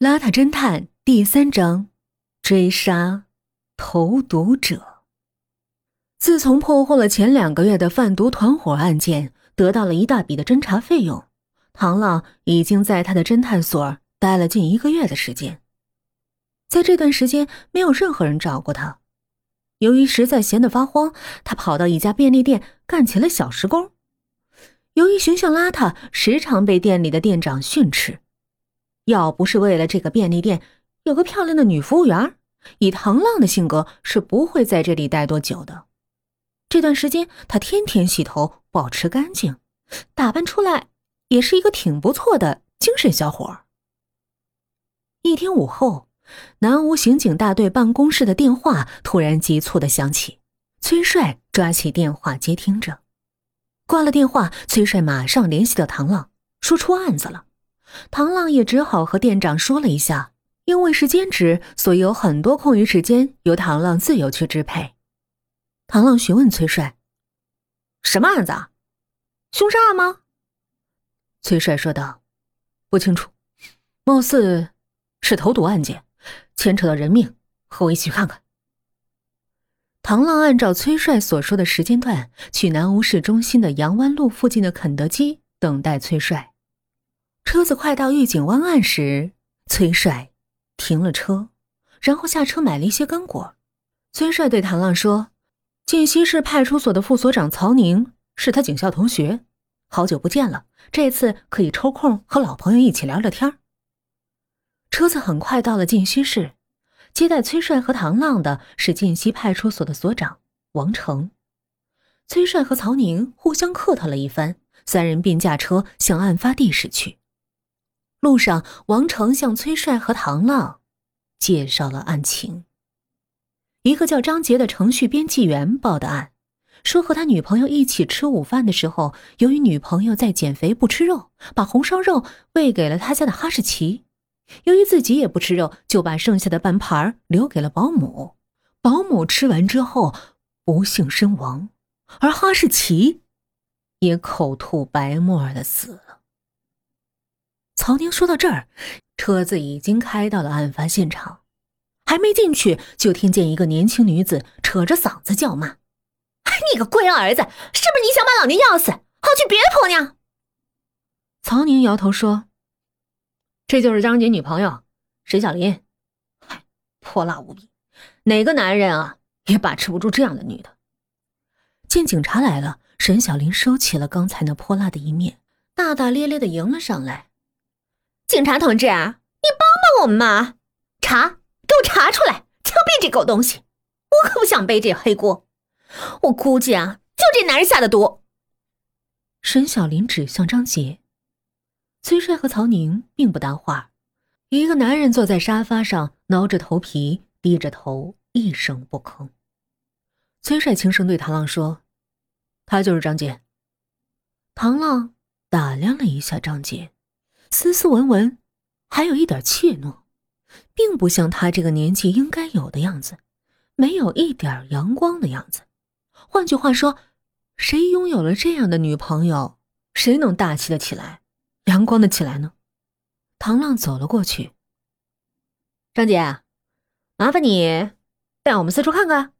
邋遢侦探第三章：追杀投毒者。自从破获了前两个月的贩毒团伙案件，得到了一大笔的侦查费用，唐浪已经在他的侦探所待了近一个月的时间。在这段时间，没有任何人找过他。由于实在闲得发慌，他跑到一家便利店干起了小时工。由于形象邋遢，时常被店里的店长训斥。要不是为了这个便利店有个漂亮的女服务员，以唐浪的性格是不会在这里待多久的。这段时间，他天天洗头，保持干净，打扮出来也是一个挺不错的精神小伙。一天午后，南吴刑警大队办公室的电话突然急促的响起，崔帅抓起电话接听着，挂了电话，崔帅马上联系到唐浪，说出案子了。唐浪也只好和店长说了一下，因为是兼职，所以有很多空余时间由唐浪自由去支配。唐浪询问崔帅：“什么案子？啊？凶杀案吗？”崔帅说道：“不清楚，貌似是投毒案件，牵扯到人命，和我一起去看看。”唐浪按照崔帅所说的时间段，去南吴市中心的杨湾路附近的肯德基等待崔帅。车子快到御景湾岸时，崔帅停了车，然后下车买了一些干果。崔帅对唐浪说：“晋西市派出所的副所长曹宁是他警校同学，好久不见了，这次可以抽空和老朋友一起聊聊天。”车子很快到了晋西市，接待崔帅和唐浪的是晋西派出所的所长王成。崔帅和曹宁互相客套了一番，三人便驾车向案发地驶去。路上，王成向崔帅和唐浪介绍了案情。一个叫张杰的程序编辑员报的案，说和他女朋友一起吃午饭的时候，由于女朋友在减肥不吃肉，把红烧肉喂给了他家的哈士奇。由于自己也不吃肉，就把剩下的半盘留给了保姆。保姆吃完之后不幸身亡，而哈士奇也口吐白沫的死了。曹宁说到这儿，车子已经开到了案发现场，还没进去，就听见一个年轻女子扯着嗓子叫骂：“你个龟儿子，是不是你想把老娘要死，好娶别的婆娘？”曹宁摇头说：“这就是张杰女朋友沈小林，嗨，泼辣无比，哪个男人啊也把持不住这样的女的。”见警察来了，沈小林收起了刚才那泼辣的一面，大大咧咧的迎了上来。警察同志，你帮帮我们嘛！查，给我查出来枪毙这狗东西！我可不想背这黑锅。我估计啊，就这男人下的毒。沈小林指向张杰，崔帅和曹宁并不搭话。一个男人坐在沙发上，挠着头皮，低着头，一声不吭。崔帅轻声对唐浪说：“他就是张杰。”唐浪打量了一下张杰。斯斯文文，还有一点怯懦，并不像他这个年纪应该有的样子，没有一点阳光的样子。换句话说，谁拥有了这样的女朋友，谁能大气的起来，阳光的起来呢？唐浪走了过去。张姐，麻烦你带我们四处看看。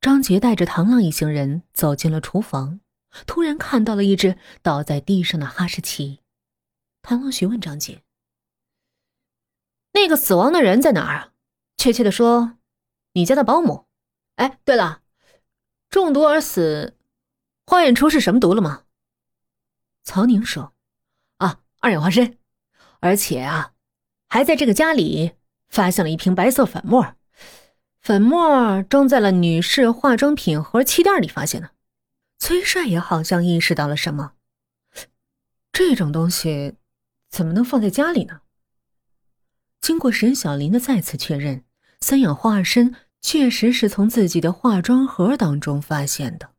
张杰带着唐浪一行人走进了厨房，突然看到了一只倒在地上的哈士奇。唐浪询问张杰：“那个死亡的人在哪儿啊？确切的说，你家的保姆。哎，对了，中毒而死，化验出是什么毒了吗？”曹宁说：“啊，二氧化砷，而且啊，还在这个家里发现了一瓶白色粉末，粉末装在了女士化妆品盒气垫里发现的。”崔帅也好像意识到了什么，这种东西。怎么能放在家里呢？经过沈小林的再次确认，三氧化二砷确实是从自己的化妆盒当中发现的。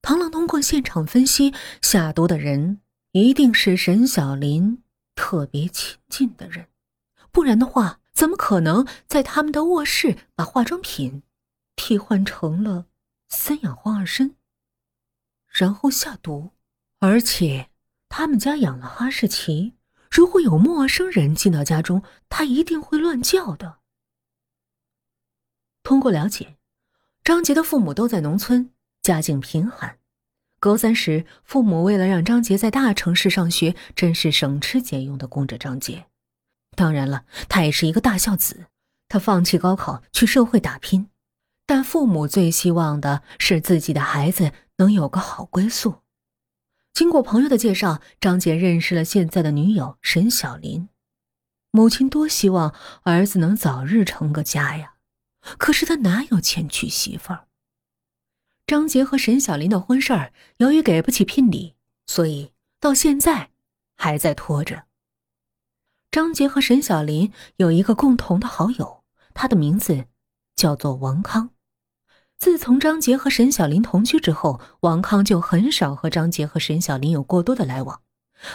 唐浪通过现场分析，下毒的人一定是沈小林特别亲近的人，不然的话，怎么可能在他们的卧室把化妆品替换成了三氧化二砷，然后下毒，而且。他们家养了哈士奇，如果有陌生人进到家中，他一定会乱叫的。通过了解，张杰的父母都在农村，家境贫寒。高三时，父母为了让张杰在大城市上学，真是省吃俭用的供着张杰。当然了，他也是一个大孝子，他放弃高考去社会打拼。但父母最希望的是自己的孩子能有个好归宿。经过朋友的介绍，张杰认识了现在的女友沈小林。母亲多希望儿子能早日成个家呀，可是他哪有钱娶媳妇儿？张杰和沈小林的婚事儿，由于给不起聘礼，所以到现在还在拖着。张杰和沈小林有一个共同的好友，他的名字叫做王康。自从张杰和沈小林同居之后，王康就很少和张杰和沈小林有过多的来往。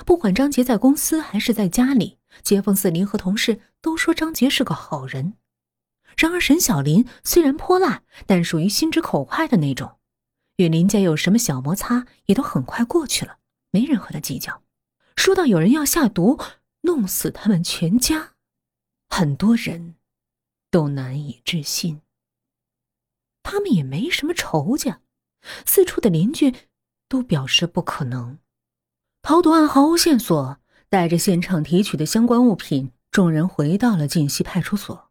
不管张杰在公司还是在家里，街坊四邻和同事都说张杰是个好人。然而沈小林虽然泼辣，但属于心直口快的那种，与林家有什么小摩擦也都很快过去了，没人和他计较。说到有人要下毒弄死他们全家，很多人都难以置信。他们也没什么仇家，四处的邻居都表示不可能。逃毒案毫无线索，带着现场提取的相关物品，众人回到了晋西派出所。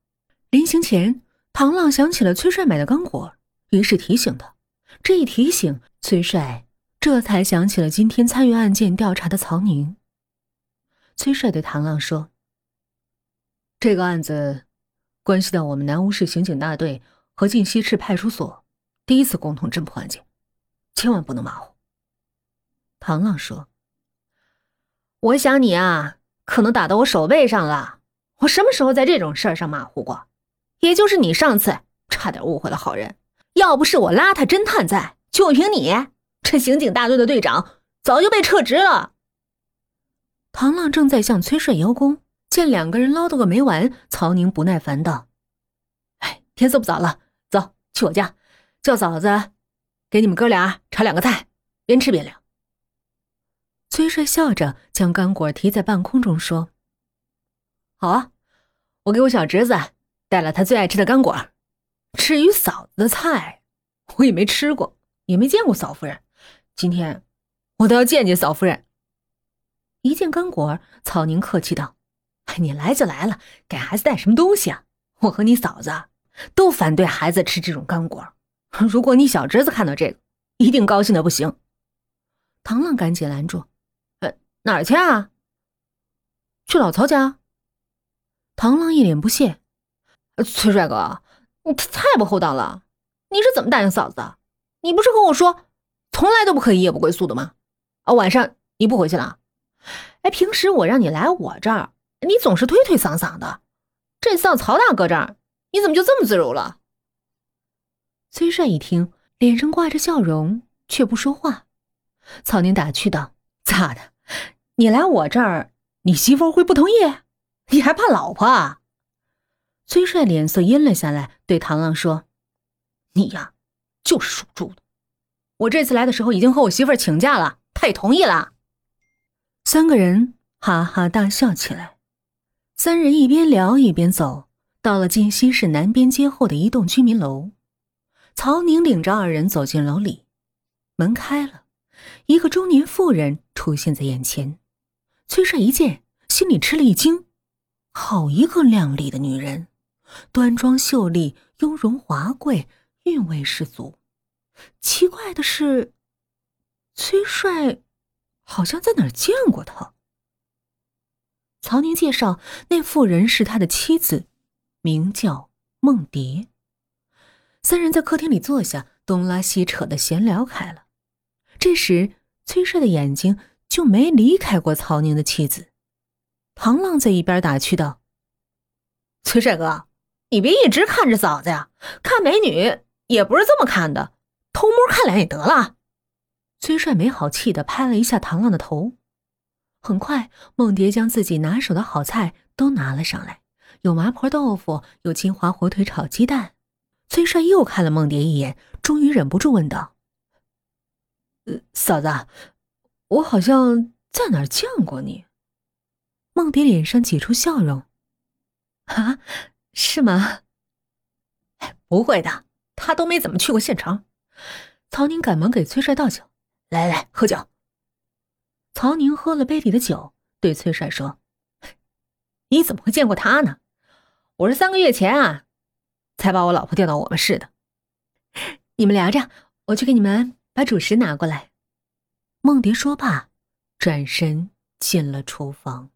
临行前，唐浪想起了崔帅买的钢果，于是提醒他。这一提醒，崔帅这才想起了今天参与案件调查的曹宁。崔帅对唐浪说：“这个案子关系到我们南乌市刑警大队。”和晋西市派出所第一次共同侦破案件，千万不能马虎。唐浪说：“我想你啊，可能打到我手背上了。我什么时候在这种事儿上马虎过？也就是你上次差点误会了好人。要不是我邋遢侦探在，就凭你这刑警大队的队长早就被撤职了。”唐浪正在向崔帅邀功，见两个人唠叨个没完，曹宁不耐烦道：“哎，天色不早了。”去我家，叫嫂子给你们哥俩炒两个菜，边吃边聊。崔帅笑着将干果提在半空中说：“好啊，我给我小侄子带了他最爱吃的干果。至于嫂子的菜，我也没吃过，也没见过嫂夫人。今天我倒要见见嫂夫人。”一见干果，曹宁客气道：“你来就来了，给孩子带什么东西啊？我和你嫂子。”都反对孩子吃这种干果。如果你小侄子看到这个，一定高兴的不行。唐浪赶紧拦住：“呃，哪儿去啊？去老曹家。”唐浪一脸不屑：“崔帅哥，你太不厚道了！你是怎么答应嫂子的？你不是和我说，从来都不可以夜不归宿的吗？啊，晚上你不回去了？哎，平时我让你来我这儿，你总是推推搡搡的。这次到曹大哥这儿。”你怎么就这么自如了？崔帅一听，脸上挂着笑容，却不说话。曹宁打趣道：“咋的？你来我这儿，你媳妇会不同意？你还怕老婆？”啊？崔帅脸色阴了下来，对唐浪说：“你呀，就是属猪的。我这次来的时候已经和我媳妇请假了，她也同意了。”三个人哈哈大笑起来。三人一边聊一边走。到了晋西市南边街后的一栋居民楼，曹宁领着二人走进楼里，门开了，一个中年妇人出现在眼前。崔帅一见，心里吃了一惊，好一个靓丽的女人，端庄秀丽，雍容华贵，韵味十足。奇怪的是，崔帅好像在哪儿见过她。曹宁介绍，那妇人是他的妻子。名叫梦蝶。三人在客厅里坐下，东拉西扯的闲聊开了。这时，崔帅的眼睛就没离开过曹宁的妻子。唐浪在一边打趣道：“崔帅哥，你别一直看着嫂子呀，看美女也不是这么看的，偷摸看两眼得了。”崔帅没好气的拍了一下唐浪的头。很快，梦蝶将自己拿手的好菜都拿了上来。有麻婆豆腐，有金华火腿炒鸡蛋。崔帅又看了梦蝶一眼，终于忍不住问道：“呃，嫂子，我好像在哪儿见过你？”梦蝶脸上挤出笑容：“啊，是吗？不会的，他都没怎么去过县城。”曹宁赶忙给崔帅倒酒：“来来来，喝酒。”曹宁喝了杯里的酒，对崔帅说：“你怎么会见过他呢？我是三个月前啊，才把我老婆调到我们市的。你们聊着，我去给你们把主食拿过来。”梦蝶说罢，转身进了厨房。